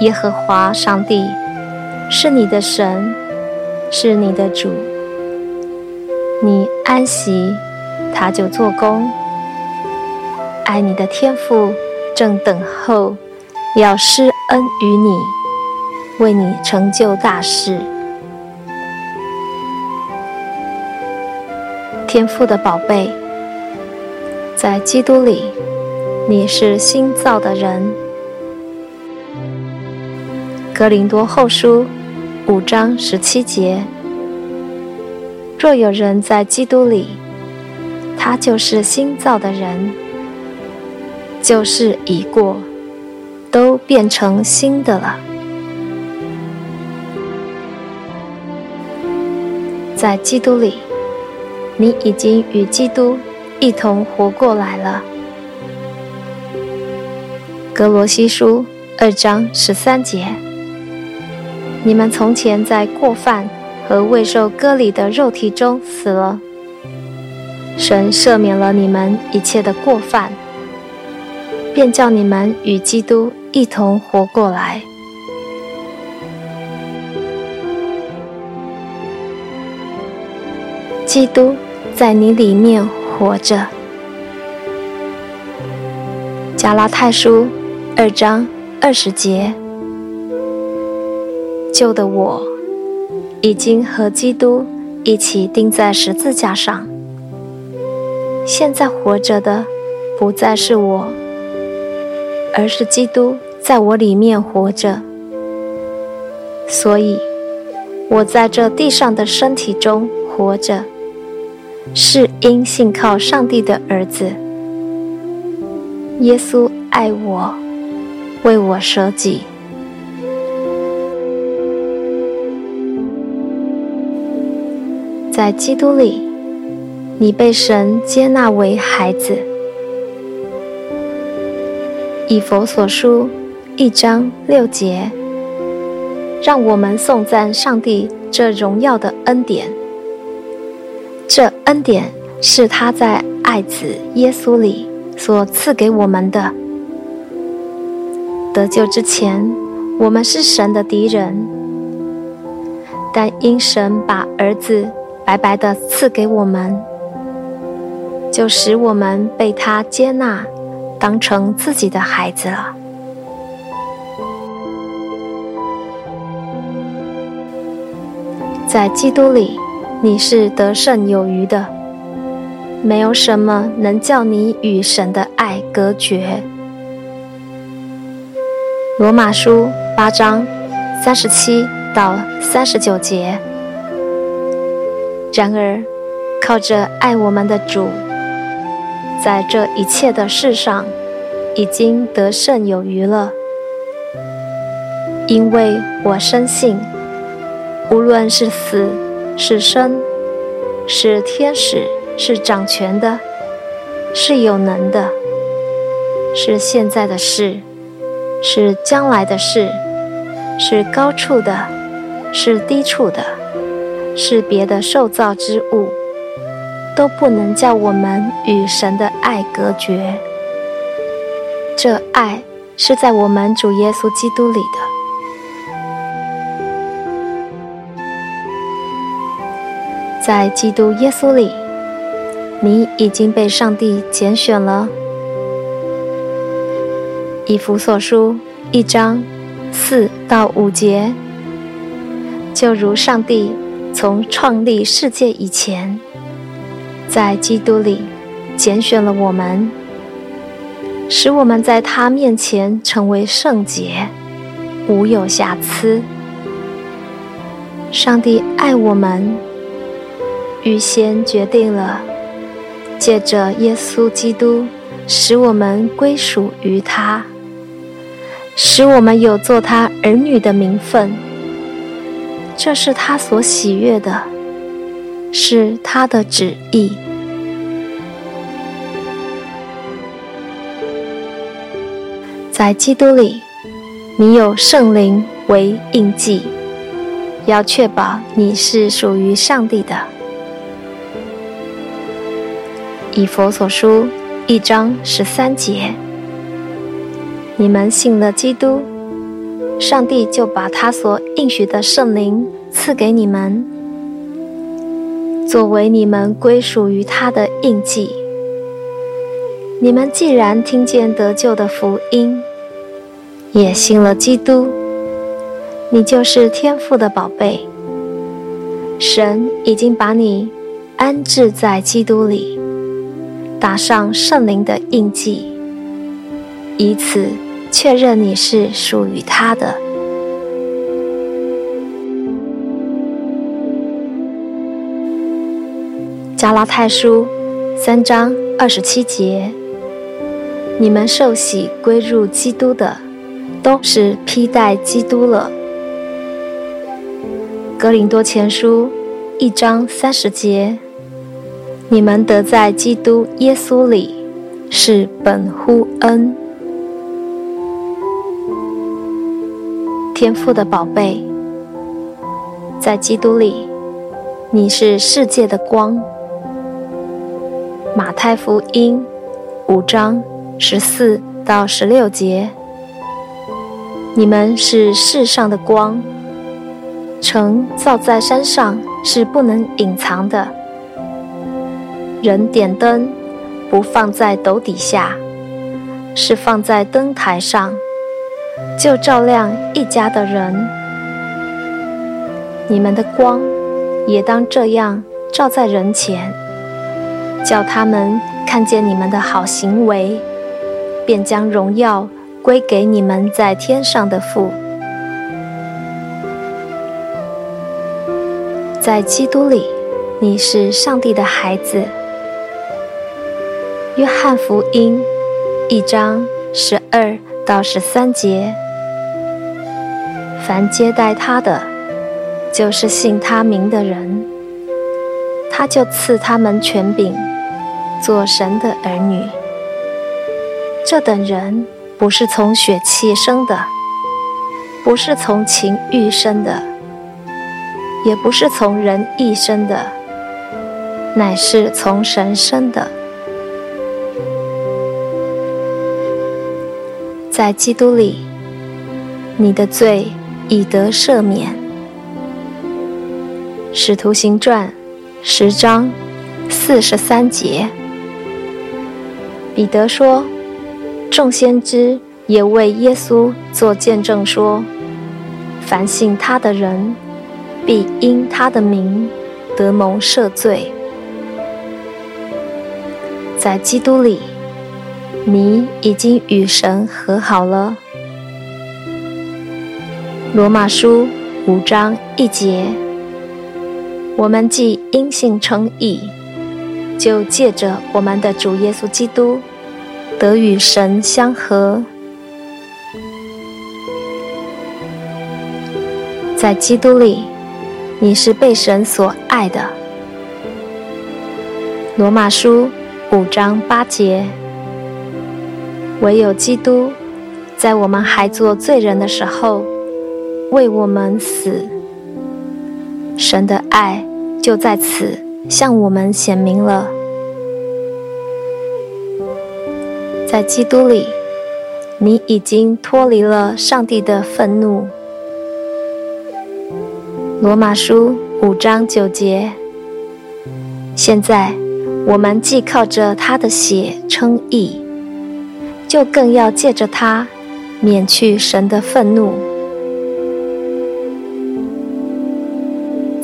耶和华上帝是你的神，是你的主。你安息，他就做工。爱你的天父正等候，要施恩于你，为你成就大事。天父的宝贝，在基督里，你是新造的人。哥林多后书五章十七节：若有人在基督里，他就是新造的人，旧事已过，都变成新的了。在基督里，你已经与基督一同活过来了。格罗西书二章十三节。你们从前在过犯和未受割礼的肉体中死了，神赦免了你们一切的过犯，便叫你们与基督一同活过来。基督在你里面活着。加拉太书二章二十节。旧的我已经和基督一起钉在十字架上，现在活着的不再是我，而是基督在我里面活着。所以，我在这地上的身体中活着，是因信靠上帝的儿子耶稣爱我，为我舍己。在基督里，你被神接纳为孩子。以佛所书一章六节，让我们颂赞上帝这荣耀的恩典。这恩典是他在爱子耶稣里所赐给我们的。得救之前，我们是神的敌人，但因神把儿子。白白的赐给我们，就使我们被他接纳，当成自己的孩子了。在基督里，你是得胜有余的，没有什么能叫你与神的爱隔绝。罗马书八章三十七到三十九节。然而，靠着爱我们的主，在这一切的事上，已经得胜有余了。因为我深信，无论是死是生，是天使是掌权的，是有能的，是现在的事，是将来的事，是高处的，是低处的。是别的受造之物，都不能叫我们与神的爱隔绝。这爱是在我们主耶稣基督里的。在基督耶稣里，你已经被上帝拣选了。以弗所书一章四到五节，就如上帝。从创立世界以前，在基督里拣选了我们，使我们在他面前成为圣洁，无有瑕疵。上帝爱我们，预先决定了，借着耶稣基督，使我们归属于他，使我们有做他儿女的名分。这是他所喜悦的，是他的旨意。在基督里，你有圣灵为印记，要确保你是属于上帝的。以佛所书一章十三节，你们信了基督，上帝就把他所应许的圣灵赐给你们，作为你们归属于他的印记。你们既然听见得救的福音，也信了基督，你就是天父的宝贝。神已经把你安置在基督里，打上圣灵的印记，以此确认你是属于他的。加拉太书三章二十七节：你们受洗归入基督的。都是披戴基督了。哥林多前书一章三十节，你们得在基督耶稣里是本乎恩。天赋的宝贝，在基督里，你是世界的光。马太福音五章十四到十六节。你们是世上的光，城造在山上是不能隐藏的。人点灯，不放在斗底下，是放在灯台上，就照亮一家的人。你们的光也当这样照在人前，叫他们看见你们的好行为，便将荣耀。归给你们在天上的父，在基督里，你是上帝的孩子。约翰福音一章十二到十三节：凡接待他的，就是信他名的人，他就赐他们权柄，做神的儿女。这等人。不是从血气生的，不是从情欲生的，也不是从人意生的，乃是从神生的。在基督里，你的罪以得赦免。使徒行传十章四十三节，彼得说。众先知也为耶稣作见证说：“凡信他的人，必因他的名得蒙赦罪。”在基督里，你已经与神和好了。罗马书五章一节：我们既因信称义，就借着我们的主耶稣基督。得与神相和，在基督里，你是被神所爱的。罗马书五章八节，唯有基督在我们还做罪人的时候为我们死，神的爱就在此向我们显明了。在基督里，你已经脱离了上帝的愤怒。罗马书五章九节。现在我们既靠着他的血称义，就更要借着他免去神的愤怒。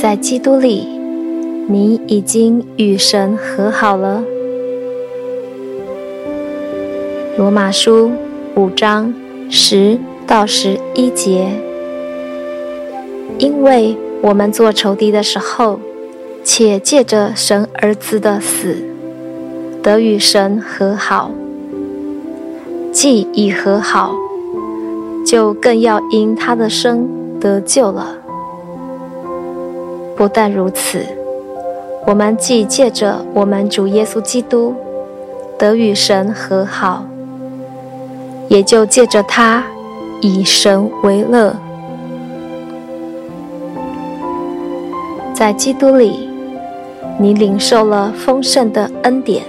在基督里，你已经与神和好了。罗马书五章十到十一节，因为我们做仇敌的时候，且借着神儿子的死，得与神和好；既已和好，就更要因他的生得救了。不但如此，我们既借着我们主耶稣基督得与神和好，也就借着他以神为乐。在基督里，你领受了丰盛的恩典。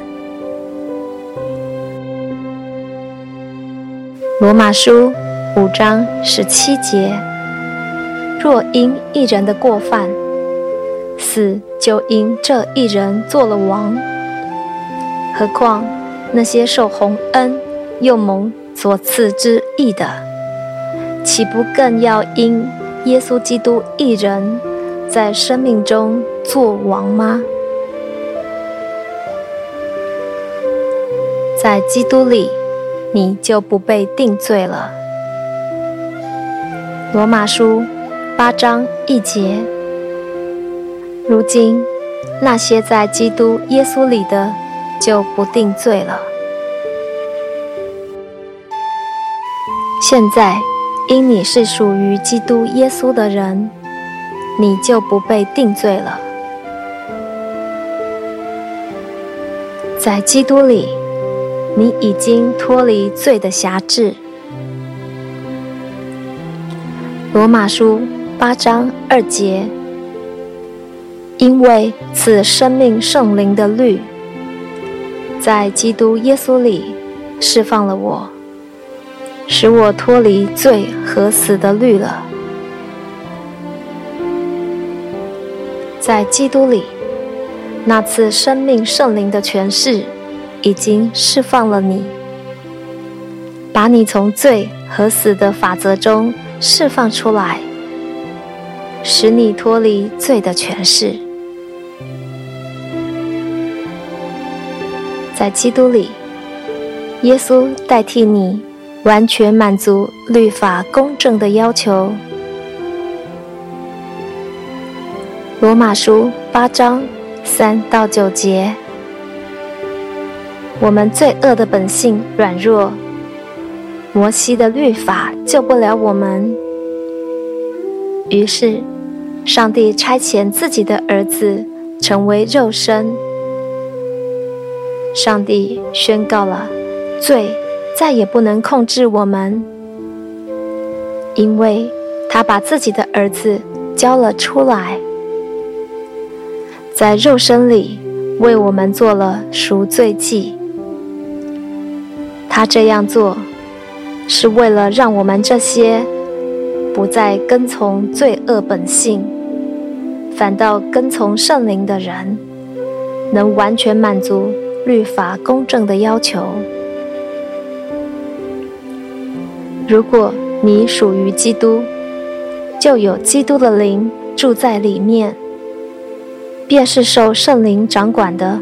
罗马书五章十七节：若因一人的过犯，死就因这一人做了王，何况那些受洪恩又蒙所赐之义的，岂不更要因耶稣基督一人在生命中作王吗？在基督里，你就不被定罪了。罗马书八章一节。如今，那些在基督耶稣里的，就不定罪了。现在，因你是属于基督耶稣的人。你就不被定罪了。在基督里，你已经脱离罪的辖制。罗马书八章二节，因为赐生命圣灵的律，在基督耶稣里释放了我，使我脱离罪和死的律了。在基督里，那次生命圣灵的权势已经释放了你，把你从罪和死的法则中释放出来，使你脱离罪的权势。在基督里，耶稣代替你，完全满足律法公正的要求。罗马书八章三到九节，我们罪恶的本性软弱，摩西的律法救不了我们。于是，上帝差遣自己的儿子成为肉身。上帝宣告了，罪再也不能控制我们，因为他把自己的儿子交了出来。在肉身里为我们做了赎罪祭。他这样做，是为了让我们这些不再跟从罪恶本性，反倒跟从圣灵的人，能完全满足律法公正的要求。如果你属于基督，就有基督的灵住在里面。便是受圣灵掌管的。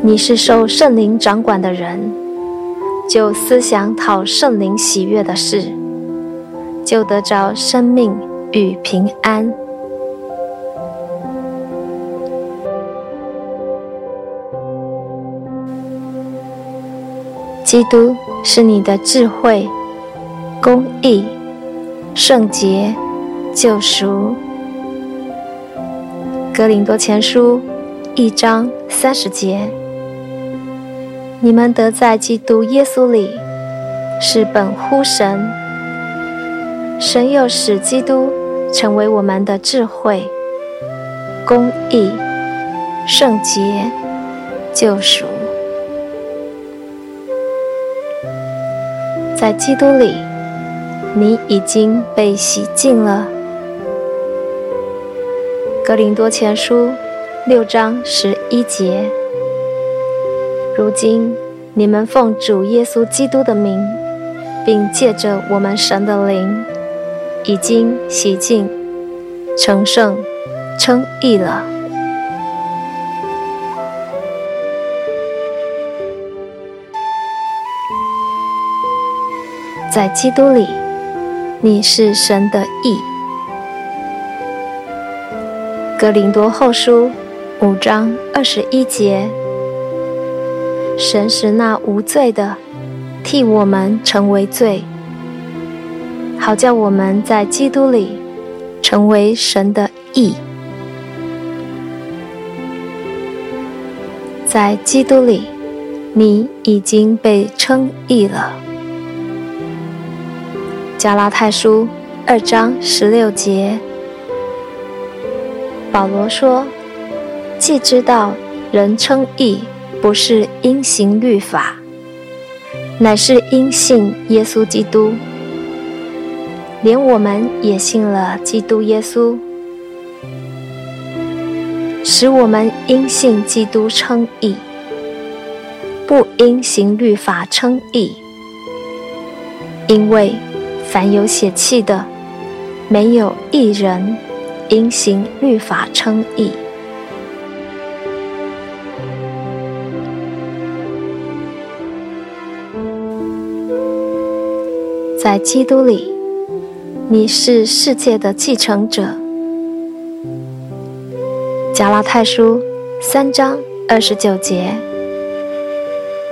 你是受圣灵掌管的人，就思想讨圣灵喜悦的事，就得着生命与平安。基督是你的智慧、公义、圣洁、救赎。哥林多前书一章三十节：你们得在基督耶稣里，是本乎神，神又使基督成为我们的智慧、公义、圣洁、救赎。在基督里，你已经被洗净了。哥林多前书六章十一节：如今你们奉主耶稣基督的名，并借着我们神的灵，已经洗净、成圣、称义了。在基督里，你是神的义。哥林多后书五章二十一节：神使那无罪的，替我们成为罪，好叫我们在基督里成为神的义。在基督里，你已经被称义了。加拉太书二章十六节，保罗说：“既知道人称义不是因行律法。”乃是因信耶稣基督，连我们也信了基督耶稣，使我们因信基督称义，不因行律法称义。因为凡有血气的，没有一人因行律法称义。在基督里，你是世界的继承者。加拉太书三章二十九节：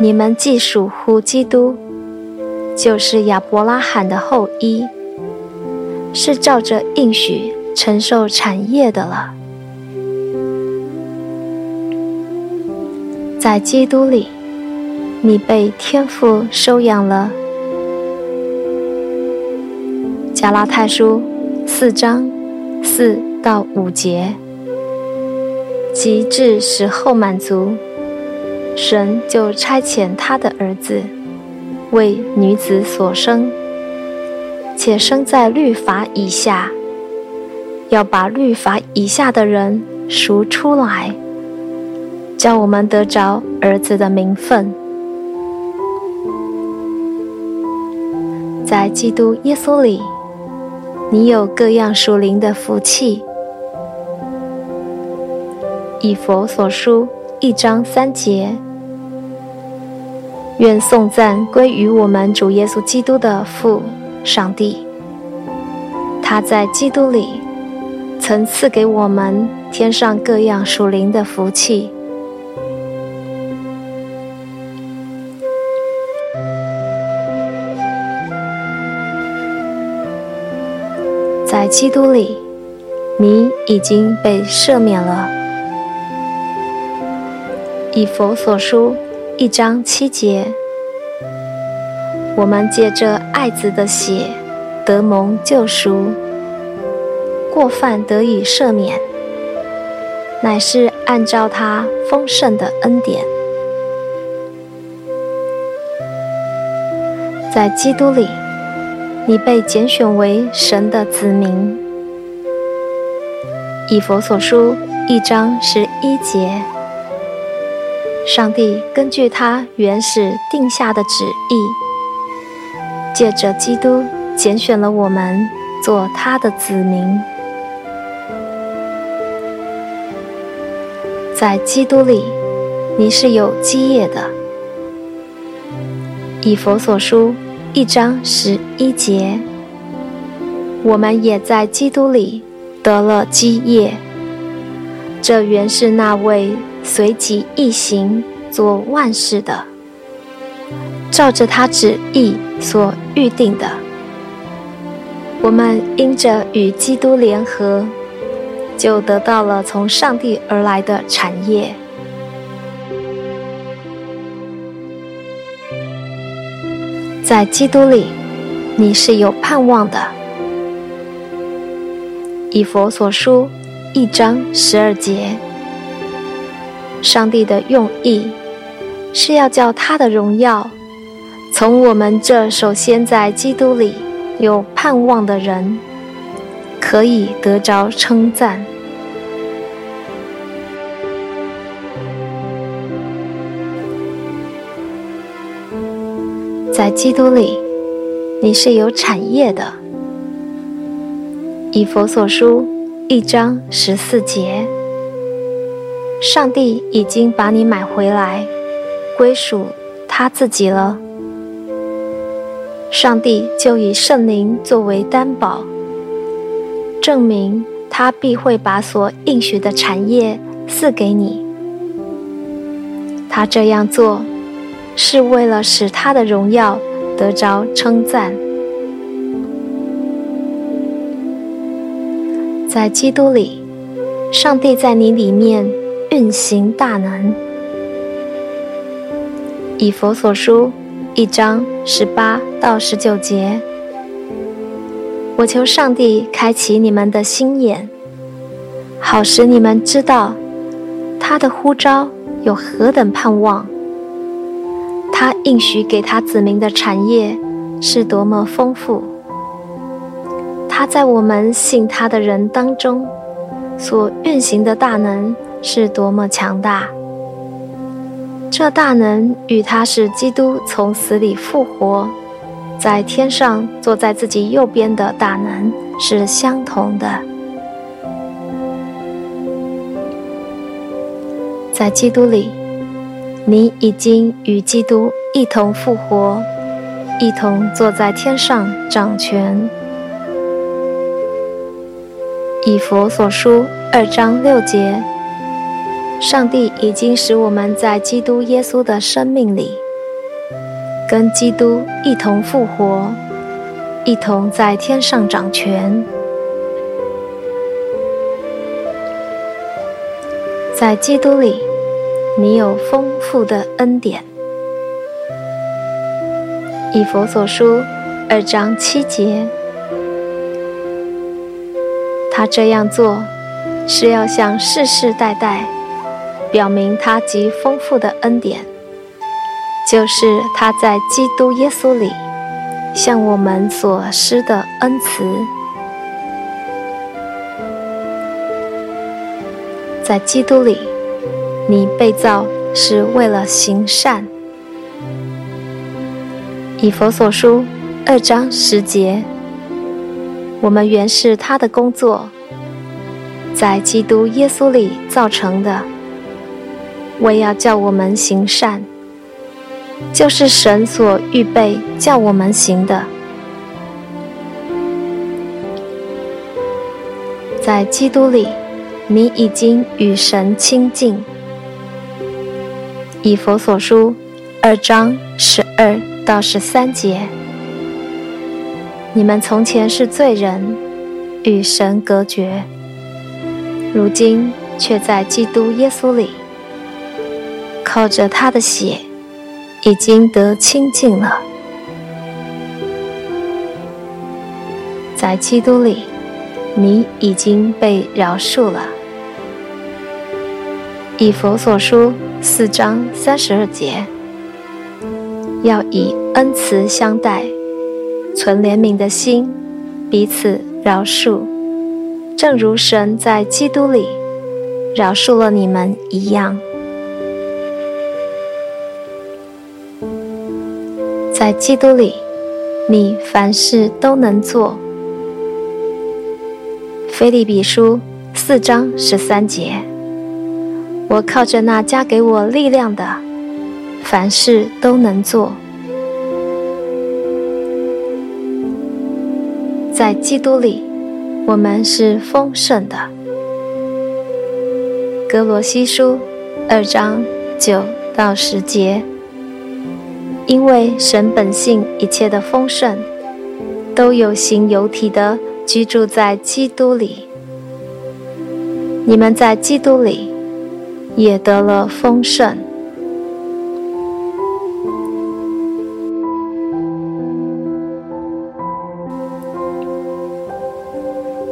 你们既属乎基督，就是亚伯拉罕的后裔，是照着应许承受产业的了。在基督里，你被天父收养了。加拉太书四章四到五节，及至时候满足，神就差遣他的儿子，为女子所生，且生在律法以下，要把律法以下的人赎出来，叫我们得着儿子的名分，在基督耶稣里。你有各样属灵的福气。以佛所书一章三节，愿颂赞归于我们主耶稣基督的父上帝。他在基督里曾赐给我们天上各样属灵的福气。在基督里，你已经被赦免了。以佛所书一章七节，我们借着爱子的血得蒙救赎，过犯得以赦免，乃是按照他丰盛的恩典，在基督里。你被拣选为神的子民，以佛所书一章十一节，上帝根据他原始定下的旨意，借着基督拣选了我们做他的子民，在基督里，你是有基业的，以佛所书。一章十一节，我们也在基督里得了基业。这原是那位随即一行做万事的，照着他旨意所预定的。我们因着与基督联合，就得到了从上帝而来的产业。在基督里，你是有盼望的。以佛所书一章十二节，上帝的用意是要叫他的荣耀从我们这首先在基督里有盼望的人，可以得着称赞。在基督里，你是有产业的。以佛所书一章十四节，上帝已经把你买回来，归属他自己了。上帝就以圣灵作为担保，证明他必会把所应许的产业赐给你。他这样做。是为了使他的荣耀得着称赞。在基督里，上帝在你里面运行大能。以佛所书一章十八到十九节，我求上帝开启你们的心眼，好使你们知道他的呼召有何等盼望，他应许给他子民的产业是多么丰富。他在我们信他的人当中所运行的大能是多么强大！这大能与他使基督从死里复活，在天上坐在自己右边的大能是相同的。在基督里，你已经与基督一同复活，一同坐在天上掌权。以佛所书二章六节，上帝已经使我们在基督耶稣的生命里，跟基督一同复活，一同在天上掌权。在基督里，你有丰富的恩典。以佛所书二章七节。他这样做，是要向世世代代表明他极丰富的恩典，就是他在基督耶稣里向我们所施的恩慈。在基督里，你被造是为了行善。以佛所书二章十节。我们原是他的工作，在基督耶稣里造成的，为要叫我们行善，就是神所预备叫我们行的。在基督里，你已经与神亲近。以佛所书二章十二到十三节。你们从前是罪人，与神隔绝，如今却在基督耶稣里，靠着他的血，已经得清净了。在基督里，你已经被饶恕了。以佛所书四章三十二节，要以恩慈相待。存怜悯的心，彼此饶恕，正如神在基督里饶恕了你们一样。在基督里，你凡事都能做。腓立比书四章十三节，我靠着那加给我力量的，凡事都能做。在基督里，我们是丰盛的。格罗西书二章九到十节，因为神本性一切的丰盛，都有形有体的居住在基督里。你们在基督里也得了丰盛。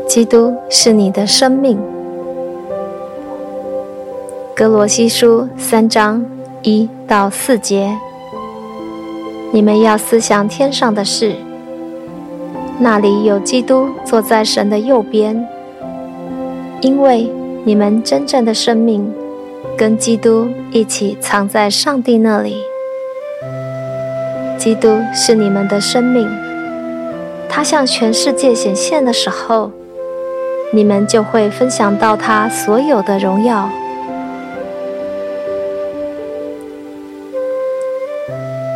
基督是你的生命。格罗西书三章一到四节，你们要思想天上的事，那里有基督坐在神的右边，因为你们真正的生命跟基督一起藏在上帝那里。基督是你们的生命，他向全世界显现的时候。你们就会分享到他所有的荣耀。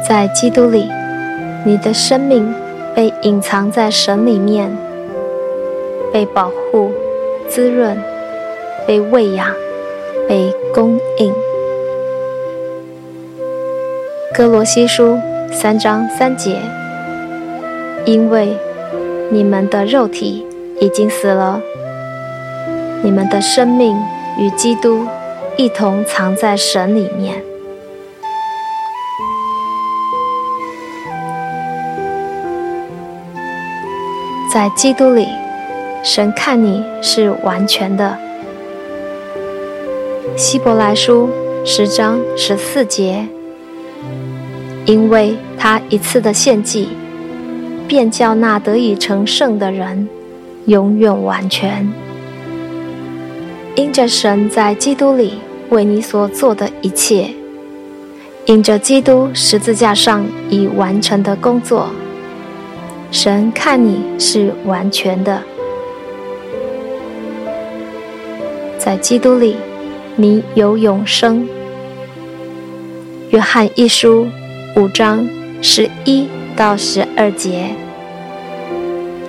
在基督里，你的生命被隐藏在神里面，被保护、滋润、被喂养、被供应。哥罗西书三章三节。因为你们的肉体已经死了，你们的生命与基督一同藏在神里面。在基督里，神看你是完全的。希伯来书十章十四节，因为他一次的献祭，便叫那得以成圣的人永远完全。因着神在基督里为你所做的一切，因着基督十字架上已完成的工作。神看你是完全的，在基督里，你有永生。约翰一书五章十一到十二节，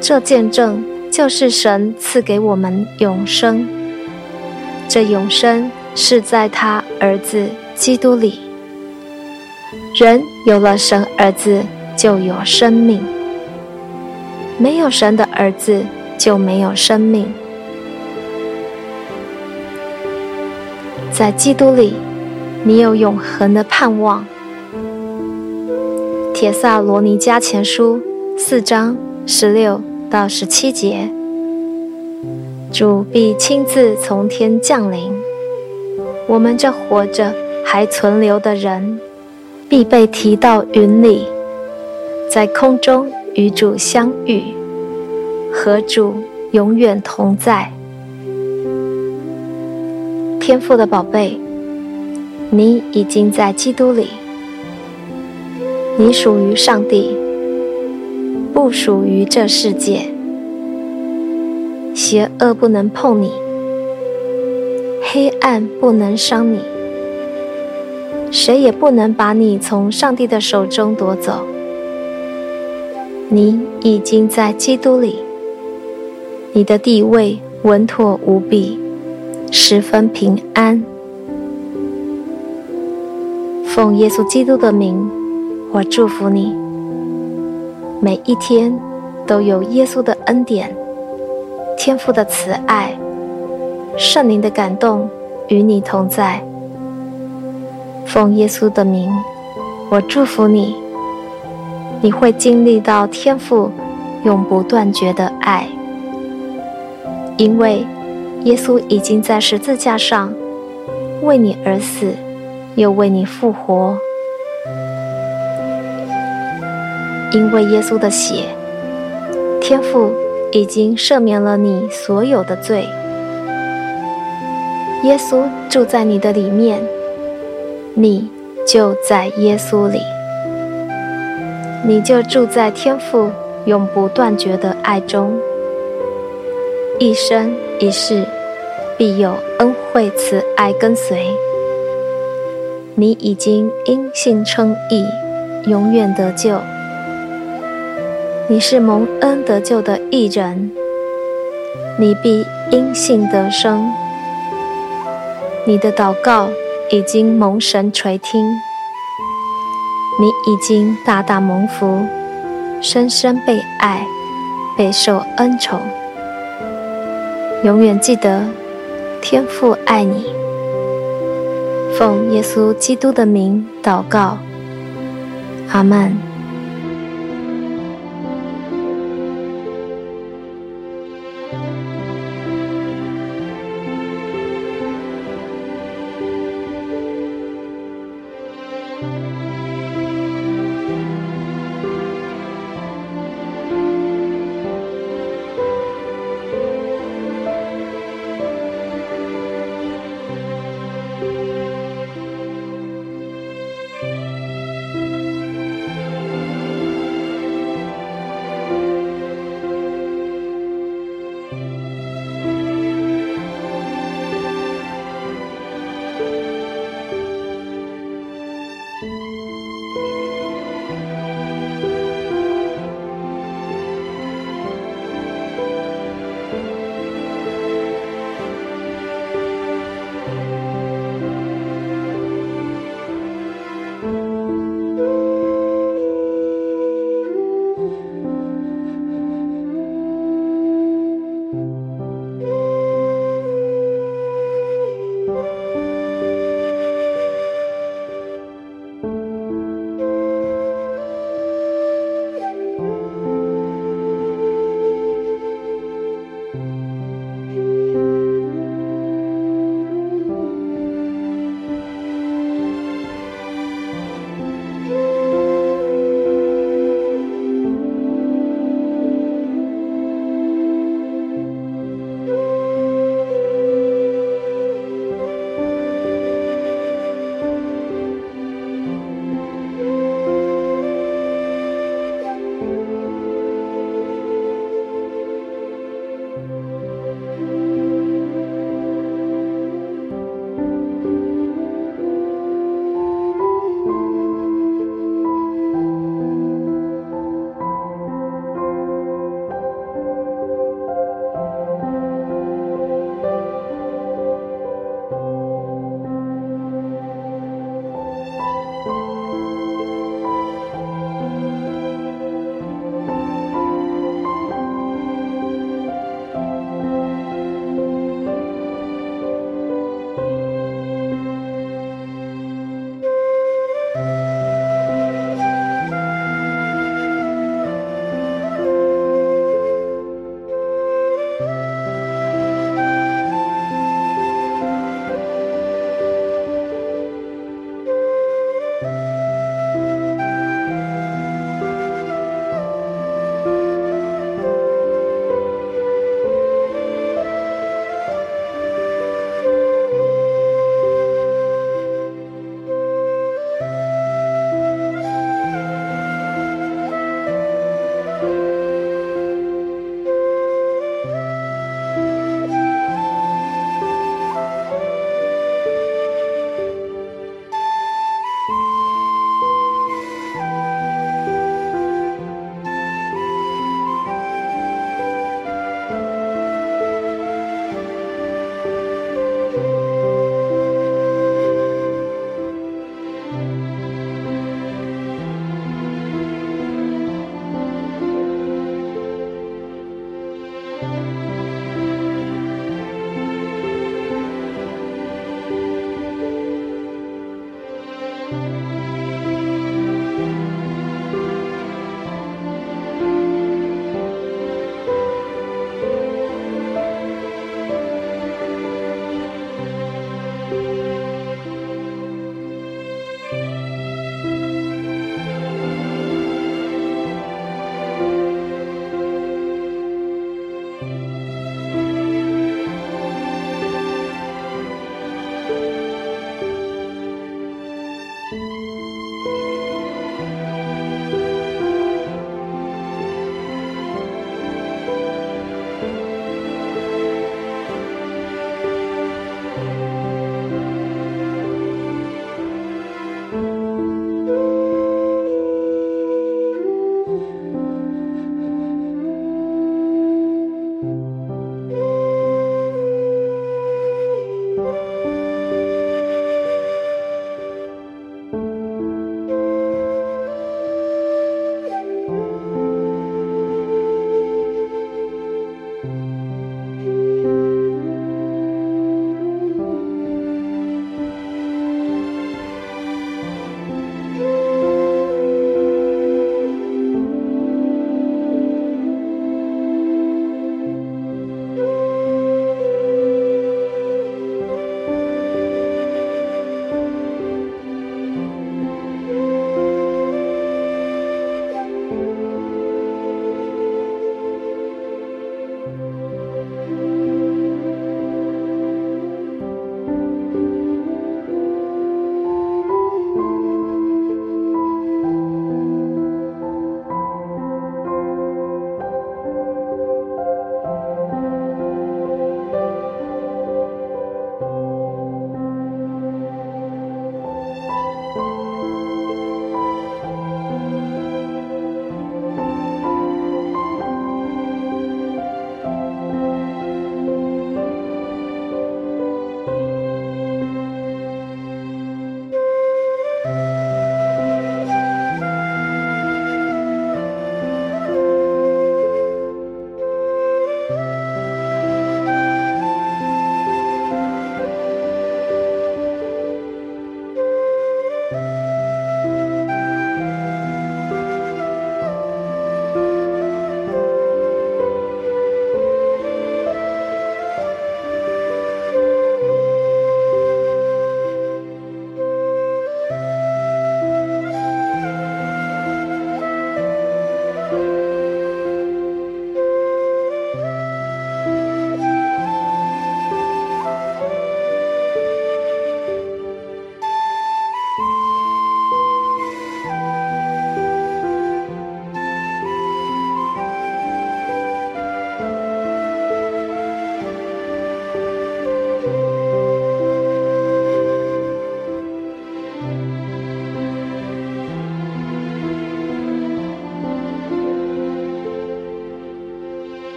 这见证就是神赐给我们永生。这永生是在他儿子基督里。人有了神儿子，就有生命。没有神的儿子，就没有生命。在基督里，你有永恒的盼望。帖撒罗尼迦前书四章十六到十七节，主必亲自从天降临，我们这活着还存留的人，必被提到云里，在空中。与主相遇，和主永远同在。天赋的宝贝，你已经在基督里，你属于上帝，不属于这世界。邪恶不能碰你，黑暗不能伤你，谁也不能把你从上帝的手中夺走。你已经在基督里，你的地位稳妥无比，十分平安。奉耶稣基督的名，我祝福你，每一天都有耶稣的恩典、天父的慈爱、圣灵的感动与你同在。奉耶稣的名，我祝福你。你会经历到天父永不断绝的爱，因为耶稣已经在十字架上为你而死，又为你复活。因为耶稣的血，天父已经赦免了你所有的罪。耶稣住在你的里面，你就在耶稣里。你就住在天父永不断绝的爱中，一生一世必有恩惠慈爱跟随。你已经因信称义，永远得救。你是蒙恩得救的义人，你必因信得生。你的祷告已经蒙神垂听。你已经大大蒙福，深深被爱，备受恩宠。永远记得，天父爱你。奉耶稣基督的名祷告，阿门。